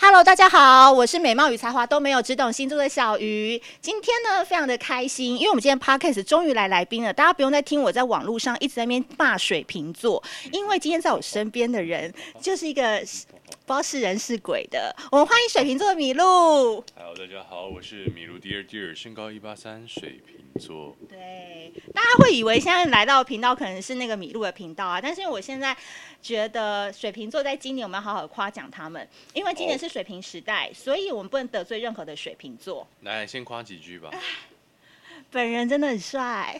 Hello，大家好，我是美貌与才华都没有，只懂星座的小鱼。今天呢，非常的开心，因为我们今天 Podcast 终于来来宾了，大家不用再听我在网络上一直在那边骂水瓶座，因为今天在我身边的人就是一个不知道是人是鬼的。我们欢迎水瓶座的米露。Hello，大家好，我是米露 Dear Dear，身高一八三，水瓶座。对，大家会以为现在来到频道可能是那个米露的频道啊，但是因为我现在觉得水瓶座在今年我们要好好夸奖他们，因为今年是水瓶时代，所以我们不能得罪任何的水瓶座。来，先夸几句吧。本人真的很帅，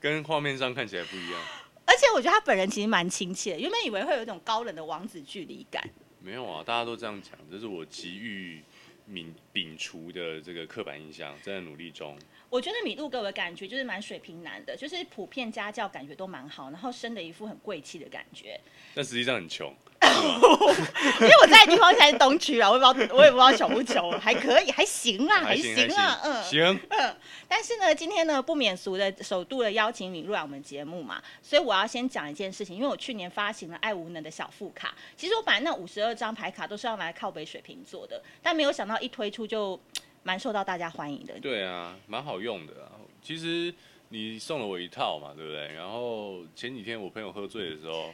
跟画面上看起来不一样。而且我觉得他本人其实蛮亲切的，原本以为会有一种高冷的王子距离感。没有啊，大家都这样讲，这是我急于泯摒除的这个刻板印象，正在努力中。我觉得米露给我的感觉就是蛮水平男的，就是普遍家教感觉都蛮好，然后生的一副很贵气的感觉。但实际上很穷。因为我在的地方才是东区啊，我也不知道，我也不知道穷不穷，还可以，还行啊，还行，还行啊，嗯，行，嗯。但是呢，今天呢不免俗的首度的邀请米露来我们节目嘛，所以我要先讲一件事情，因为我去年发行了爱无能的小副卡，其实我本来那五十二张牌卡都是要来靠北水瓶座的，但没有想到一推出就 蛮受到大家欢迎的。对啊，蛮好用的啊。其实你送了我一套嘛，对不对？然后前几天我朋友喝醉的时候。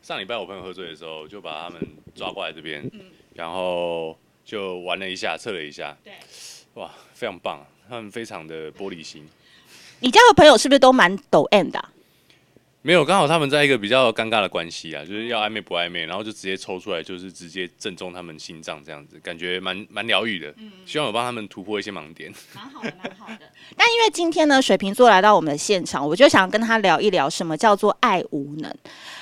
上礼拜我朋友喝醉的时候，就把他们抓过来这边，嗯、然后就玩了一下，测了一下，对，哇，非常棒，他们非常的玻璃心。你交的朋友是不是都蛮抖 M 的？没有，刚好他们在一个比较尴尬的关系啊，就是要暧昧不暧昧，然后就直接抽出来，就是直接正中他们心脏这样子，感觉蛮蛮疗愈的。嗯，希望我帮他们突破一些盲点。蛮好的，蛮好的。但因为今天呢，水瓶座来到我们的现场，我就想跟他聊一聊什么叫做爱无能。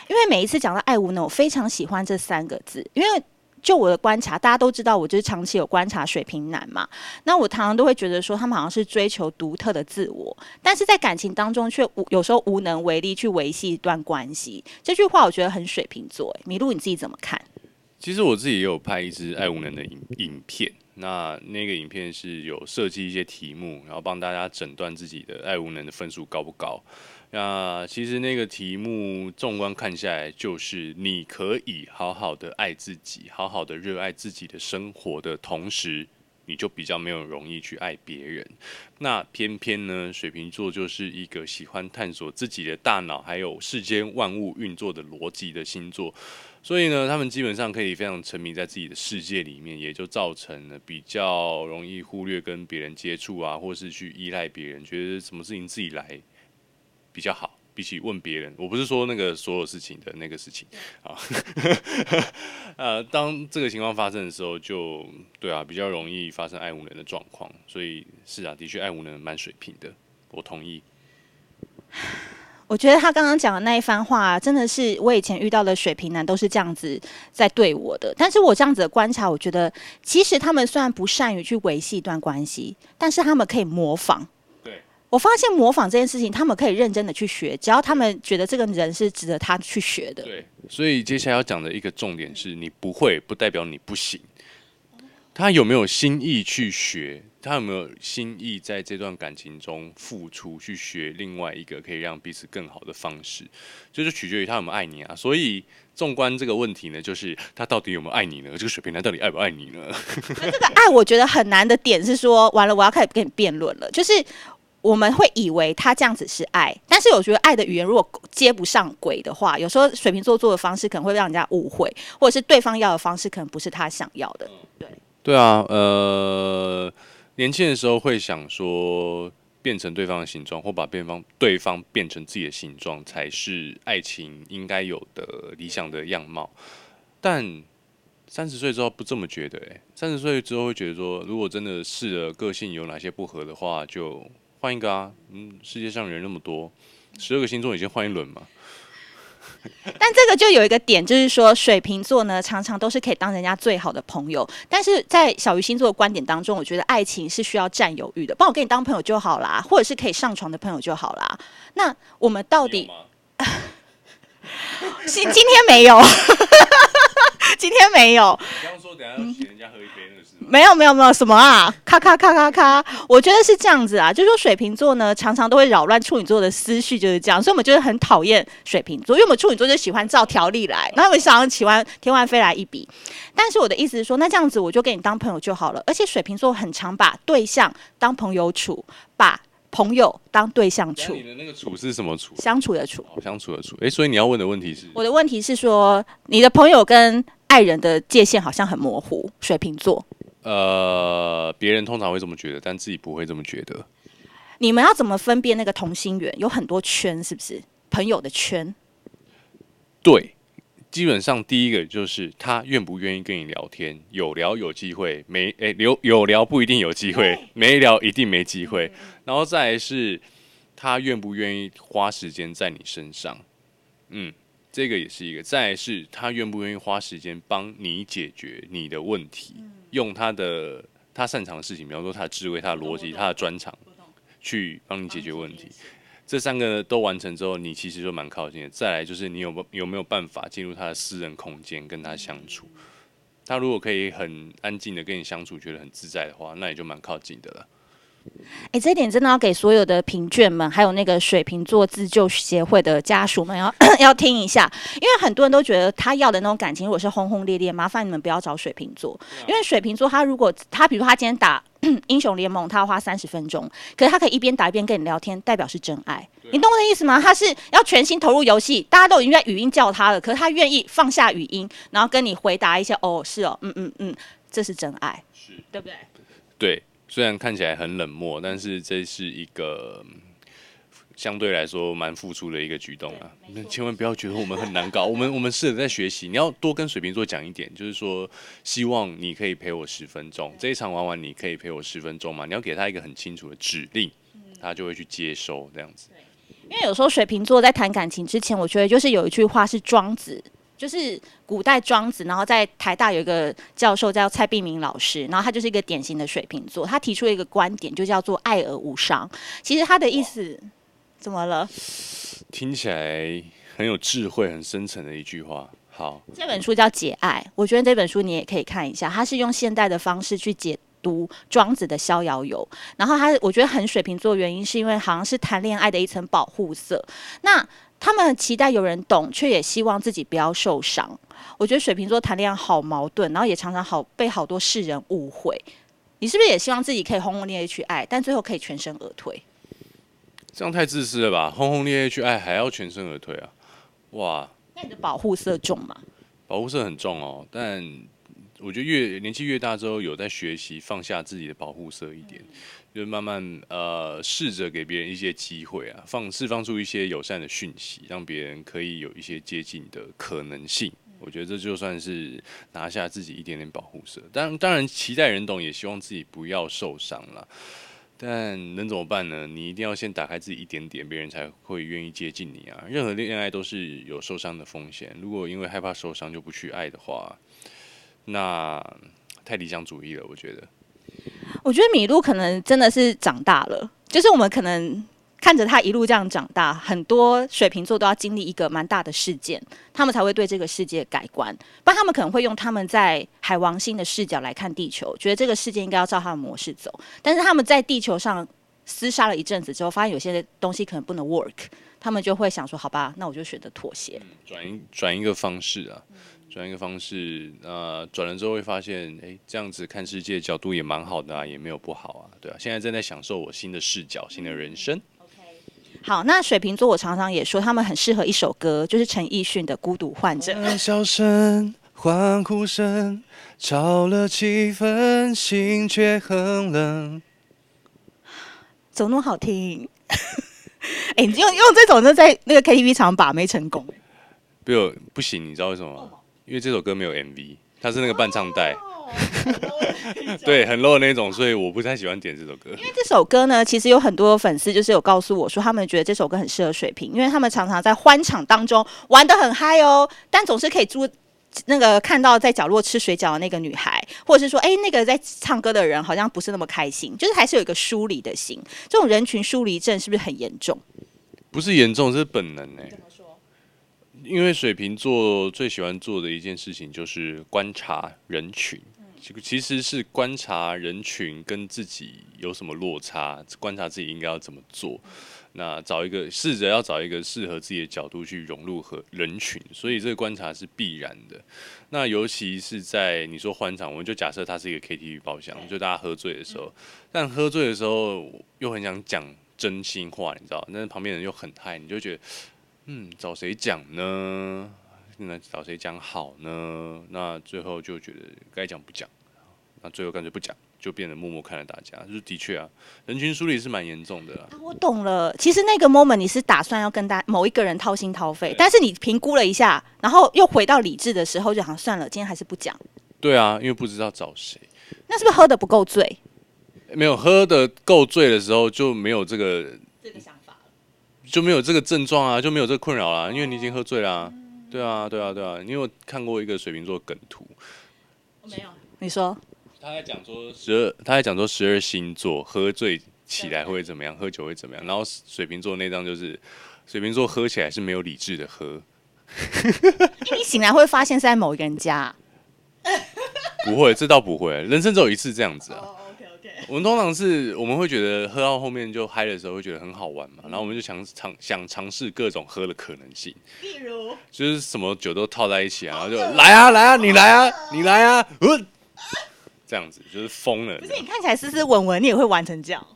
因为每一次讲到爱无能，我非常喜欢这三个字，因为。就我的观察，大家都知道我就是长期有观察水瓶男嘛。那我常常都会觉得说，他们好像是追求独特的自我，但是在感情当中却无有时候无能为力去维系一段关系。这句话我觉得很水瓶座。米露你自己怎么看？其实我自己也有拍一支爱无能的影影片，那那个影片是有设计一些题目，然后帮大家诊断自己的爱无能的分数高不高。那其实那个题目纵观看下来，就是你可以好好的爱自己，好好的热爱自己的生活的同时，你就比较没有容易去爱别人。那偏偏呢，水瓶座就是一个喜欢探索自己的大脑，还有世间万物运作的逻辑的星座。所以呢，他们基本上可以非常沉迷在自己的世界里面，也就造成了比较容易忽略跟别人接触啊，或是去依赖别人，觉得什么事情自己来。比较好，比起问别人，我不是说那个所有事情的那个事情啊。呃，当这个情况发生的时候，就对啊，比较容易发生爱无能的状况。所以是啊，的确爱无能蛮水平的，我同意。我觉得他刚刚讲的那一番话，真的是我以前遇到的水瓶男都是这样子在对我的。但是我这样子的观察，我觉得其实他们虽然不善于去维系一段关系，但是他们可以模仿。我发现模仿这件事情，他们可以认真的去学，只要他们觉得这个人是值得他去学的。对，所以接下来要讲的一个重点是，你不会不代表你不行。他有没有心意去学？他有没有心意在这段感情中付出，去学另外一个可以让彼此更好的方式？就是取决于他有没有爱你啊。所以纵观这个问题呢，就是他到底有没有爱你呢？这个水平男到底爱不爱你呢？那这个爱，我觉得很难的点是说，完了，我要开始跟你辩论了，就是。我们会以为他这样子是爱，但是我觉得爱的语言如果接不上轨的话，有时候水瓶座做的方式可能会让人家误会，或者是对方要的方式可能不是他想要的。对，对啊，呃，年轻的时候会想说变成对方的形状，或把对方对方变成自己的形状，才是爱情应该有的理想的样貌。但三十岁之后不这么觉得，哎，三十岁之后会觉得说，如果真的试了个性有哪些不合的话，就。换一个啊，嗯，世界上人那么多，十二个星座已经换一轮嘛。但这个就有一个点，就是说水瓶座呢，常常都是可以当人家最好的朋友。但是在小鱼星座的观点当中，我觉得爱情是需要占有欲的，帮我跟你当朋友就好啦，或者是可以上床的朋友就好啦。那我们到底？今今天没有，今天没有。你刚刚说等下要请人家喝一杯，没有没有没有什么啊，咔咔咔咔咔，我觉得是这样子啊，就是说水瓶座呢，常常都会扰乱处女座的思绪，就是这样，所以我们就是很讨厌水瓶座，因为我们处女座就喜欢照条例来，然后我们常常喜欢天外飞来一笔。但是我的意思是说，那这样子我就跟你当朋友就好了，而且水瓶座很常把对象当朋友处，把朋友当对象处。你的那个处是什么处？相处的处。哦，相处的处。哎，所以你要问的问题是？我的问题是说，你的朋友跟爱人的界限好像很模糊，水瓶座。呃，别人通常会这么觉得，但自己不会这么觉得。你们要怎么分辨那个同心圆？有很多圈，是不是？朋友的圈。对，基本上第一个就是他愿不愿意跟你聊天，有聊有机会，没诶有有聊不一定有机会，没聊一定没机会。然后再来是，他愿不愿意花时间在你身上，嗯。这个也是一个，再来是他愿不愿意花时间帮你解决你的问题，嗯、用他的他擅长的事情，比方说他的智慧、他的逻辑、他的专长，去帮你解决问题。这三个都完成之后，你其实就蛮靠近的。再来就是你有有没有办法进入他的私人空间跟他相处？他如果可以很安静的跟你相处，觉得很自在的话，那也就蛮靠近的了。哎、欸，这一点真的要给所有的评卷们，还有那个水瓶座自救协会的家属们要 要听一下，因为很多人都觉得他要的那种感情，如果是轰轰烈烈，麻烦你们不要找水瓶座，因为水瓶座他如果他比如他今天打 英雄联盟，他要花三十分钟，可是他可以一边打一边跟你聊天，代表是真爱，你懂我的意思吗？他是要全心投入游戏，大家都已经在语音叫他了，可是他愿意放下语音，然后跟你回答一些哦，是哦，嗯嗯嗯，这是真爱，是对不对？对。虽然看起来很冷漠，但是这是一个相对来说蛮付出的一个举动啊！那千万不要觉得我们很难搞，我们我们试着在学习。你要多跟水瓶座讲一点，就是说希望你可以陪我十分钟，这一场玩完你可以陪我十分钟嘛？你要给他一个很清楚的指令，他就会去接收这样子。因为有时候水瓶座在谈感情之前，我觉得就是有一句话是庄子。就是古代庄子，然后在台大有一个教授叫蔡碧明老师，然后他就是一个典型的水瓶座，他提出了一个观点，就叫做“爱而无伤”。其实他的意思怎么了？听起来很有智慧、很深沉的一句话。好，这本书叫《解爱》，我觉得这本书你也可以看一下，他是用现代的方式去解读庄子的《逍遥游》，然后他我觉得很水瓶座原因是因为好像是谈恋爱的一层保护色。那他们期待有人懂，却也希望自己不要受伤。我觉得水瓶座谈恋爱好矛盾，然后也常常好被好多世人误会。你是不是也希望自己可以轰轰烈烈去爱，但最后可以全身而退？这样太自私了吧！轰轰烈烈去爱，还要全身而退啊！哇，那你的保护色重吗？保护色很重哦，但我觉得越年纪越大之后，有在学习放下自己的保护色一点。嗯就慢慢呃，试着给别人一些机会啊，放释放出一些友善的讯息，让别人可以有一些接近的可能性。我觉得这就算是拿下自己一点点保护色。当当然，期待人懂，也希望自己不要受伤了。但能怎么办呢？你一定要先打开自己一点点，别人才会愿意接近你啊。任何恋爱都是有受伤的风险。如果因为害怕受伤就不去爱的话，那太理想主义了。我觉得。我觉得米露可能真的是长大了，就是我们可能看着他一路这样长大，很多水瓶座都要经历一个蛮大的事件，他们才会对这个世界改观。不然他们可能会用他们在海王星的视角来看地球，觉得这个世界应该要照他的模式走。但是他们在地球上厮杀了一阵子之后，发现有些东西可能不能 work，他们就会想说：好吧，那我就选择妥协，转一转一个方式啊。转一个方式，那，转了之后会发现，哎、欸，这样子看世界角度也蛮好的啊，也没有不好啊，对啊。现在正在享受我新的视角、新的人生。Okay. 好，那水瓶座我常常也说，他们很适合一首歌，就是陈奕迅的《孤独患者》。笑声、欢呼声，吵了气氛，心却很冷。怎么那么好听？哎、欸，你用用这种，就在那个 KTV 场把没成功。不，不行，你知道为什么吗？因为这首歌没有 MV，它是那个伴唱带，哦、对，很 low 的那种，所以我不太喜欢点这首歌。因为这首歌呢，其实有很多粉丝就是有告诉我说，他们觉得这首歌很适合水瓶，因为他们常常在欢场当中玩的很嗨哦，但总是可以租那个看到在角落吃水饺的那个女孩，或者是说，哎，那个在唱歌的人好像不是那么开心，就是还是有一个疏离的心。这种人群疏离症是不是很严重？不是严重，这是本能哎。因为水瓶座最喜欢做的一件事情就是观察人群，其实是观察人群跟自己有什么落差，观察自己应该要怎么做。那找一个，试着要找一个适合自己的角度去融入和人群，所以这个观察是必然的。那尤其是在你说欢场，我们就假设它是一个 KTV 包厢，就大家喝醉的时候，但喝醉的时候又很想讲真心话，你知道？但是旁边人又很嗨，你就觉得，嗯，找谁讲呢？那找谁讲好呢？那最后就觉得该讲不讲，那最后干脆不讲。就变得默默看着大家，就是的确啊，人群梳理是蛮严重的啊。我懂了，其实那个 moment 你是打算要跟大某一个人掏心掏肺，但是你评估了一下，然后又回到理智的时候，就好像算了，今天还是不讲。对啊，因为不知道找谁。那是不是喝的不够醉？没有喝的够醉的时候，就没有这个这个想就没有这个症状啊，就没有这个困扰啦，因为你已经喝醉了啊。对啊，对啊，对啊，你有看过一个水瓶座梗图？我没有，你说。他在讲说十二，他在讲说十二星座喝醉起来会怎么样，喝酒会怎么样。然后水瓶座那张就是水瓶座喝起来是没有理智的喝。你醒来会发现是在某一个人家？不会，这倒不会。人生只有一次这样子啊。Oh. 我们通常是我们会觉得喝到后面就嗨的时候会觉得很好玩嘛，然后我们就想尝想尝试各种喝的可能性。例如，就是什么酒都套在一起啊，然后就来啊来啊，你来啊你来啊，呃这样子就是疯了。不是你看起来斯斯文文，你也会玩成这样？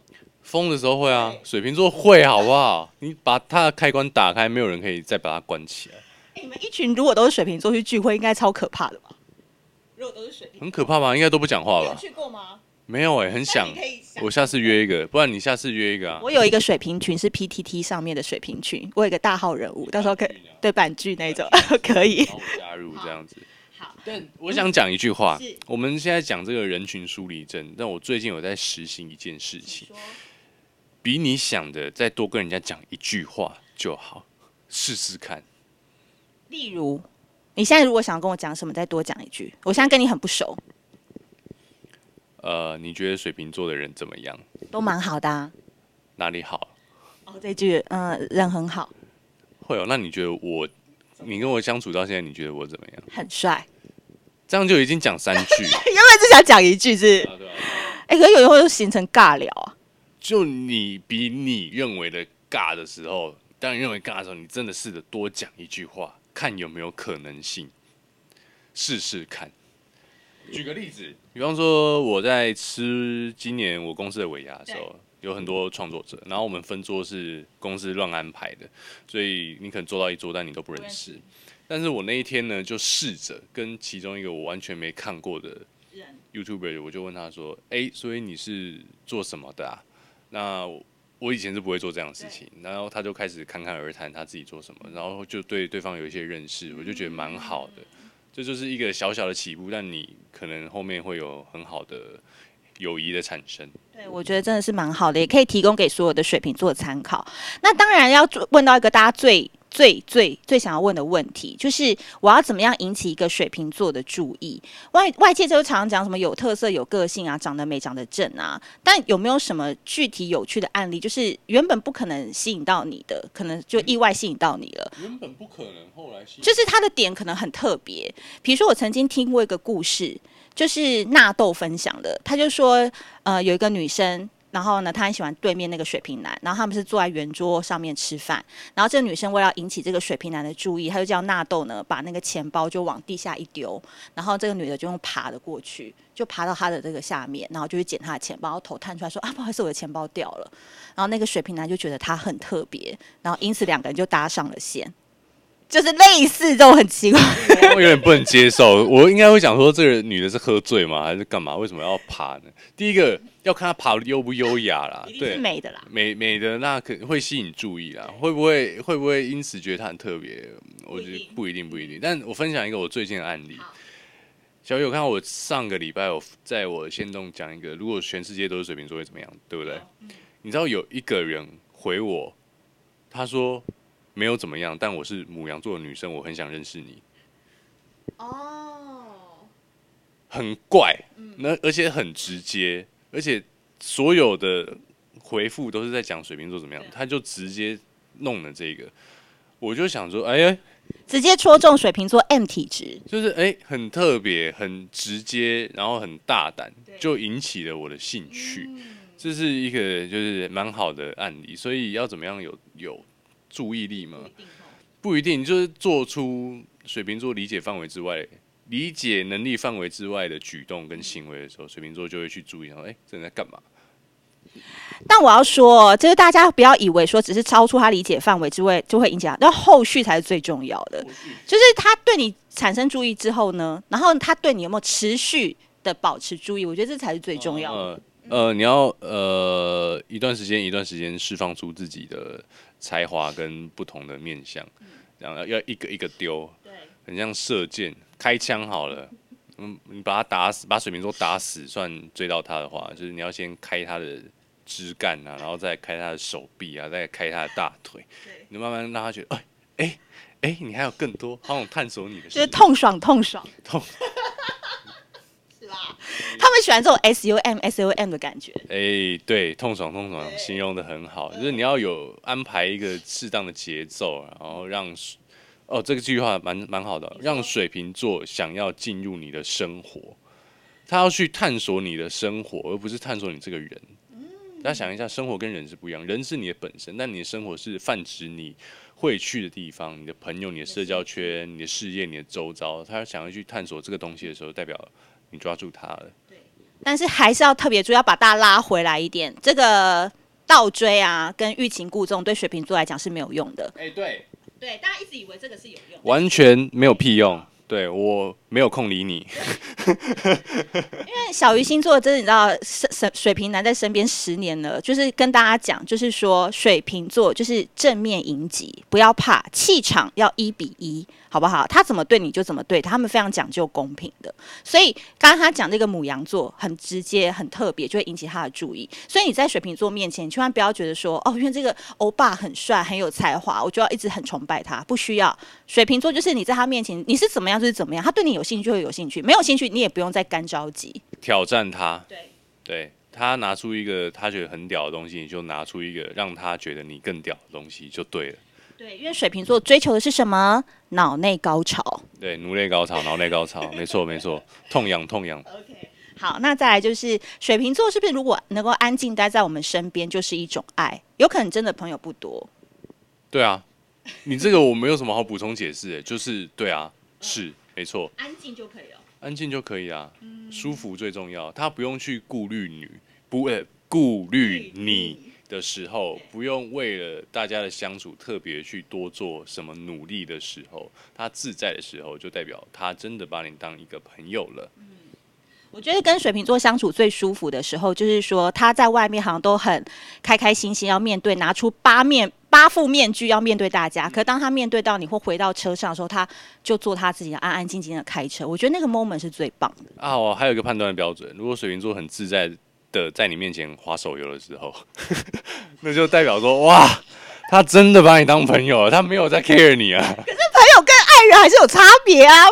疯的时候会啊，水瓶座会好不好？你把它的开关打开，没有人可以再把它关起来。欸，你们一群如果都是水瓶座去聚会，应该超可怕的吧？如果都是水瓶，很可怕吧？应该都不讲话吧？去过吗？没有哎、欸，很想。想我下次约一个，不然你下次约一个啊。我有一个水平群是 PTT 上面的水平群，我有一个大号人物，到时候可以对版剧那种 可以加入这样子。好但我想讲一句话，嗯、我们现在讲这个人群疏离症，但我最近有在实行一件事情，比你想的再多跟人家讲一句话就好，试试看。例如，你现在如果想跟我讲什么，再多讲一句。我现在跟你很不熟。呃，你觉得水瓶座的人怎么样？都蛮好的啊。哪里好？哦，这句，嗯、呃，人很好。会哦，那你觉得我，你跟我相处到现在，你觉得我怎么样？很帅。这样就已经讲三句，原本只想讲一句是，哎、啊啊欸，可是有时候就形成尬聊啊。就你比你认为的尬的时候，当你认为尬的时候，你真的试着多讲一句话，看有没有可能性，试试看。举个例子，比方说我在吃今年我公司的尾牙的时候，有很多创作者，然后我们分桌是公司乱安排的，所以你可能坐到一桌，但你都不认识。但是我那一天呢，就试着跟其中一个我完全没看过的 YouTuber，我就问他说：“哎、欸，所以你是做什么的啊？”那我以前是不会做这样的事情，然后他就开始侃侃而谈他自己做什么，然后就对对方有一些认识，我就觉得蛮好的。这就是一个小小的起步，但你可能后面会有很好的友谊的产生。对，我觉得真的是蛮好的，也可以提供给所有的水瓶做参考。那当然要问到一个大家最。最最最想要问的问题就是，我要怎么样引起一个水瓶座的注意？外外界就常常讲什么有特色、有个性啊，长得美、长得正啊。但有没有什么具体有趣的案例？就是原本不可能吸引到你的，可能就意外吸引到你了。原本不可能，后来吸引。就是他的点可能很特别。比如说，我曾经听过一个故事，就是纳豆分享的，他就说，呃，有一个女生。然后呢，他很喜欢对面那个水瓶男，然后他们是坐在圆桌上面吃饭。然后这个女生为了引起这个水瓶男的注意，他就叫纳豆呢把那个钱包就往地下一丢，然后这个女的就用爬的过去，就爬到他的这个下面，然后就去捡他的钱包，然后头探出来说啊，不好意思，我的钱包掉了。然后那个水瓶男就觉得他很特别，然后因此两个人就搭上了线。就是类似这种很奇怪，我有点不能接受。我应该会讲说，这个女的是喝醉吗？还是干嘛？为什么要爬呢？第一个要看她爬的优不优雅啦，对，美的啦，美美的那可会吸引注意啦。会不会会不会因此觉得她很特别？我觉得不一定，不一定。但我分享一个我最近的案例。小雨，有看我上个礼拜我在我先动讲一个，如果全世界都是水瓶座会怎么样？对不对？你知道有一个人回我，他说。没有怎么样，但我是母羊座的女生，我很想认识你。哦，很怪，那而且很直接，而且所有的回复都是在讲水瓶座怎么样，他就直接弄了这个。我就想说，哎呀，直接戳中水瓶座 M 体质，就是哎，很特别，很直接，然后很大胆，就引起了我的兴趣。嗯、这是一个就是蛮好的案例，所以要怎么样有有注意力吗？不一定，就是做出水瓶座理解范围之外。理解能力范围之外的举动跟行为的时候，水瓶座就会去注意，然后：“哎，这人在干嘛？”但我要说，就是大家不要以为说只是超出他理解范围之外就会引起他，那后续才是最重要的。就是他对你产生注意之后呢，然后他对你有没有持续的保持注意，我觉得这才是最重要的。呃，呃，你要呃一段时间一段时间释放出自己的才华跟不同的面相，然后要一个一个丢，对，很像射箭。开枪好了，嗯，你把他打死，把水瓶座打死，算追到他的话，就是你要先开他的枝干啊，然后再开他的手臂啊，再开他的大腿，对。你慢慢让他觉得，哎哎哎，你还有更多，好想探索你的，就是痛爽痛爽。痛，们喜欢这种 S U M S U M 的感觉，哎，对，痛爽痛爽，形容得很好，就是你要有安排一个适当的节奏，然后让。哦，这个句话蛮蛮好的，让水瓶座想要进入你的生活，他要去探索你的生活，而不是探索你这个人。大家想一下，生活跟人是不一样，人是你的本身，但你的生活是泛指你会去的地方，你的朋友、你的社交圈、你的事业、你的周遭。他想要去探索这个东西的时候，代表你抓住他了。对，但是还是要特别注意，要把大家拉回来一点。这个倒追啊，跟欲擒故纵，对水瓶座来讲是没有用的。哎，对。对，大家一直以为这个是有用，完全没有屁用。对，我没有空理你，因为小鱼星座真的你知道，水水瓶男在身边十年了，就是跟大家讲，就是说水瓶座就是正面迎击，不要怕，气场要一比一，好不好？他怎么对你就怎么对他，他们非常讲究公平的。所以刚刚他讲这个母羊座很直接、很特别，就会引起他的注意。所以你在水瓶座面前，千万不要觉得说哦，因为这个欧巴很帅、很有才华，我就要一直很崇拜他，不需要。水瓶座就是你在他面前，你是怎么样？就是怎么样，他对你有兴趣就有兴趣，没有兴趣你也不用再干着急。挑战他，对，对他拿出一个他觉得很屌的东西，你就拿出一个让他觉得你更屌的东西就对了。对，因为水瓶座追求的是什么？脑内高潮。对，颅内高潮，脑内高潮，没错没错，痛痒痛痒。OK，好，那再来就是水瓶座是不是如果能够安静待在我们身边就是一种爱？有可能真的朋友不多。对啊。你这个我没有什么好补充解释，哎，就是对啊，是没错，安静就可以了，安静就可以啊，嗯、舒服最重要，他不用去顾虑你，不会顾虑你的时候，不用为了大家的相处特别去多做什么努力的时候，他自在的时候，就代表他真的把你当一个朋友了。嗯我觉得跟水瓶座相处最舒服的时候，就是说他在外面好像都很开开心心，要面对拿出八面八副面具要面对大家。可当他面对到你或回到车上的时候，他就做他自己，安安静静的开车。我觉得那个 moment 是最棒的啊！我还有一个判断的标准，如果水瓶座很自在的在你面前划手游的时候，那就代表说哇，他真的把你当朋友，他没有在 care 你啊。可是朋友跟爱人还是有差别啊。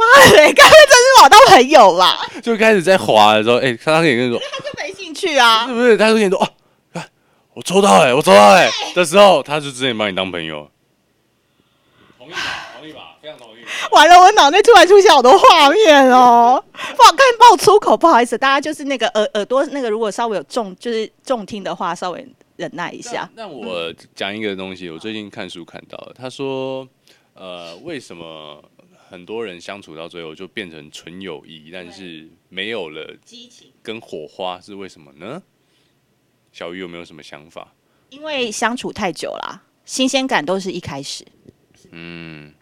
妈的，该不会真是我当朋友吧？就开始在划的时候，哎、欸，他跟你说，他就没兴趣啊，是不是？他就跟你说，哦，看我抽到哎、欸，我抽到哎、欸、的时候，他就直接把你当朋友。同意吧？完了，我脑内突然出现好多画面哦，不好看，爆粗口，不好意思，大家就是那个耳耳朵那个，如果稍微有重就是重听的话，稍微忍耐一下。那我讲一个东西，我最近看书看到了，他说，呃，为什么？很多人相处到最后就变成纯友谊，但是没有了激情跟火花，是为什么呢？小鱼有没有什么想法？因为相处太久了，新鲜感都是一开始。嗯，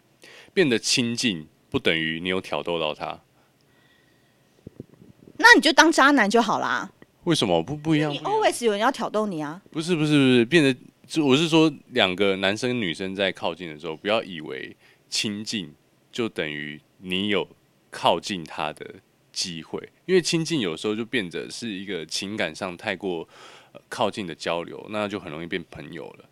变得亲近不等于你有挑逗到他，那你就当渣男就好啦。为什么不不一样？你 always 有人要挑逗你啊？不是不是不是，变得就我是说，两个男生女生在靠近的时候，不要以为亲近。就等于你有靠近他的机会，因为亲近有时候就变得是一个情感上太过靠近的交流，那就很容易变朋友了。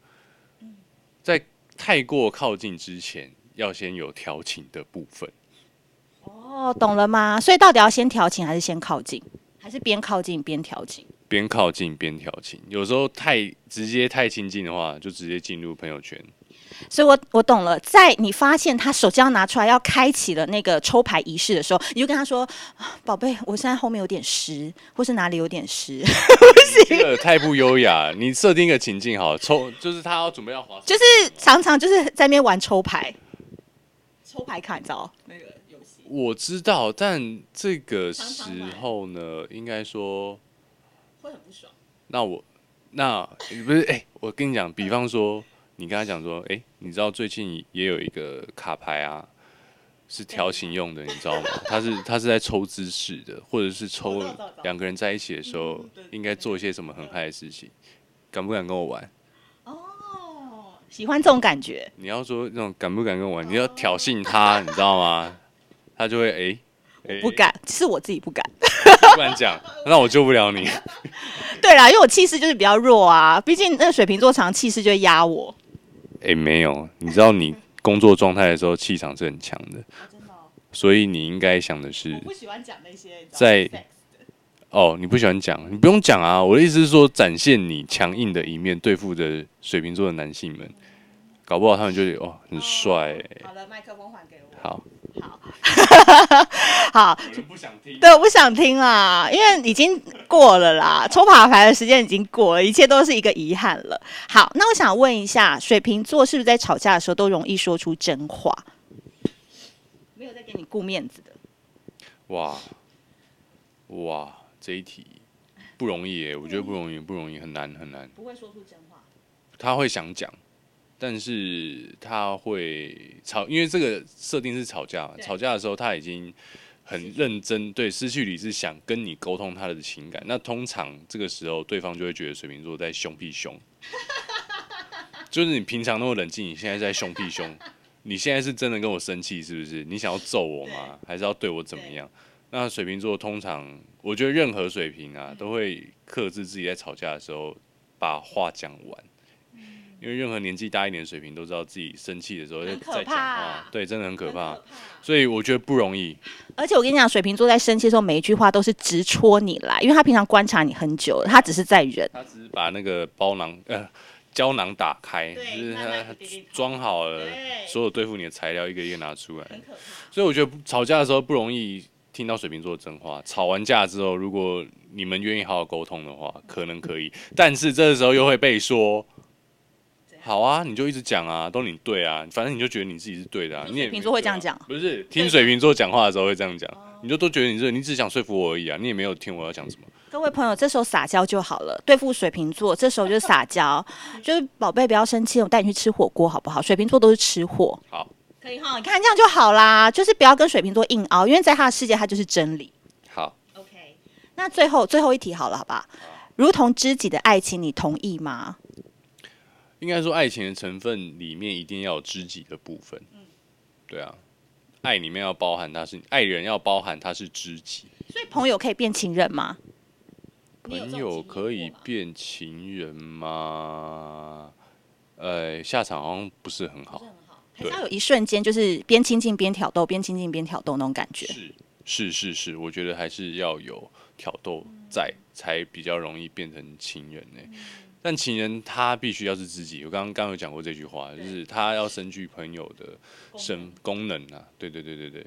在太过靠近之前，要先有调情的部分。哦，懂了吗？所以到底要先调情，还是先靠近，还是边靠近边调情？边靠近边调情，有时候太直接太亲近的话，就直接进入朋友圈。所以我我懂了，在你发现他手机要拿出来要开启了那个抽牌仪式的时候，你就跟他说：“宝贝，我现在后面有点湿，或是哪里有点湿。”不行，这个太不优雅。你设定一个情境好，抽就是他要准备要滑，就是常常就是在那边玩抽牌，抽牌卡，你知道那个游戏？我知道，但这个时候呢，应该说会很不爽。那我那不是哎、欸，我跟你讲，比方说。你跟他讲说，哎、欸，你知道最近也有一个卡牌啊，是调情用的，你知道吗？他是他是在抽姿势的，或者是抽两个人在一起的时候，应该做一些什么很嗨的事情，敢不敢跟我玩？哦，喜欢这种感觉。你要说那种敢不敢跟我玩，你要挑衅他，你知道吗？他就会哎，不敢，是我自己不敢。不敢讲，那我救不了你。对啦，因为我气势就是比较弱啊，毕竟那个水瓶座常气势就会压我。哎、欸，没有，你知道你工作状态的时候气场是很强的，所以你应该想的是，不喜欢讲那些在哦，你不喜欢讲，你不用讲啊。我的意思是说，展现你强硬的一面，对付着水瓶座的男性们，搞不好他们就觉得哦很帅、欸。好了，麦克风还给我。好。好，好，不想听，对，我不想听啦，因为已经过了啦，抽卡牌的时间已经过了，一切都是一个遗憾了。好，那我想问一下，水瓶座是不是在吵架的时候都容易说出真话？没有在给你顾面子的。哇，哇，这一题不容易耶，我觉得不容易，不容易，很难很难。不会说出真话，他会想讲。但是他会吵，因为这个设定是吵架。吵架的时候，他已经很认真，对，失去理智，想跟你沟通他的情感。那通常这个时候，对方就会觉得水瓶座在凶屁凶，就是你平常那么冷静，你现在在凶屁凶，你现在是真的跟我生气是不是？你想要揍我吗？还是要对我怎么样？那水瓶座通常，我觉得任何水瓶啊，都会克制自己在吵架的时候把话讲完。因为任何年纪大一点的水瓶都知道自己生气的时候在讲话，对，真的很可怕，所以我觉得不容易。而且我跟你讲，水瓶座在生气的时候，每一句话都是直戳你来，因为他平常观察你很久了，他只是在忍。他只是把那个包囊呃胶囊打开，就是他装好了所有对付你的材料，一个一个拿出来。所以我觉得吵架的时候不容易听到水瓶座的真话。吵完架之后，如果你们愿意好好沟通的话，可能可以，但是这个时候又会被说。好啊，你就一直讲啊，都你对啊，反正你就觉得你自己是对的啊。你也水瓶座会这样讲，不是听水瓶座讲话的时候会这样讲，你就都觉得你是，你只想说服我而已啊，你也没有听我要讲什么。各位朋友，这时候撒娇就好了，对付水瓶座，这时候就撒娇，就是宝贝不要生气，我带你去吃火锅好不好？水瓶座都是吃货，好，可以哈，你看这样就好啦，就是不要跟水瓶座硬熬，因为在他的世界，他就是真理。好，OK，那最后最后一题好了，好吧？如同知己的爱情，你同意吗？应该说，爱情的成分里面一定要有知己的部分。对啊，爱里面要包含他是爱人，要包含他是知己。所以朋友可以变情人吗？朋友可以变情人吗？呃，下场好像不是很好。对，要有一瞬间就是边亲近边挑逗，边亲近边挑逗那种感觉。是是是是，我觉得还是要有挑逗在，才比较容易变成情人呢。但情人他必须要是自己，我刚刚刚有讲过这句话，就是他要深具朋友的生功能啊，对对对对对，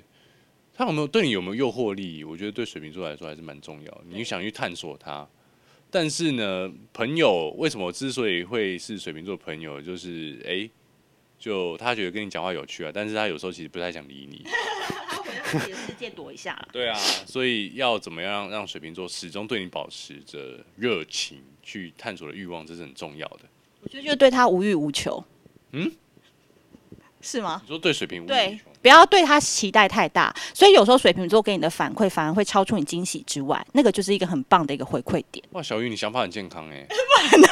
他有没有对你有没有诱惑力？我觉得对水瓶座来说还是蛮重要的，你想去探索他。但是呢，朋友为什么之所以会是水瓶座朋友，就是哎、欸，就他觉得跟你讲话有趣啊，但是他有时候其实不太想理你。世界躲一下。对啊，所以要怎么样让让水瓶座始终对你保持着热情，去探索的欲望，这是很重要的。我觉得就是对他无欲无求。嗯，是吗？你说对水瓶无欲无求，对，不要对他期待太大。所以有时候水瓶座给你的反馈反而会超出你惊喜之外，那个就是一个很棒的一个回馈点。哇，小玉，你想法很健康哎。不然呢？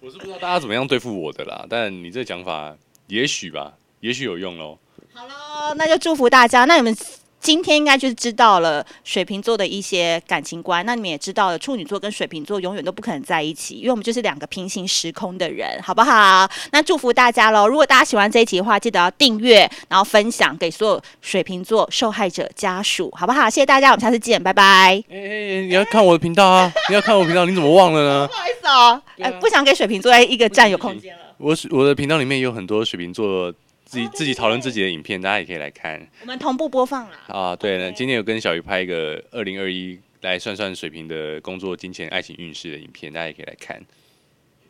我是不知道大家怎么样对付我的啦，但你这讲法也许吧，也许有用喽。好喽，那就祝福大家。那你们。今天应该就是知道了水瓶座的一些感情观，那你们也知道了处女座跟水瓶座永远都不可能在一起，因为我们就是两个平行时空的人，好不好？那祝福大家喽！如果大家喜欢这一集的话，记得要订阅，然后分享给所有水瓶座受害者家属，好不好？谢谢大家，我们下次见，拜拜。哎哎，你要看我的频道啊！你要看我频道，你怎么忘了呢？不好意思哦，哎，不想给水瓶座一个占有空间了。我我的频道里面有很多水瓶座自己、哦、自己讨论自己的影片，大家也可以来看。我们同步播放了。啊，对了今天有跟小鱼拍一个二零二一来算算水平的工作、金钱、爱情运势的影片，大家也可以来看。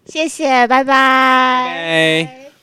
谢谢，拜拜。拜拜。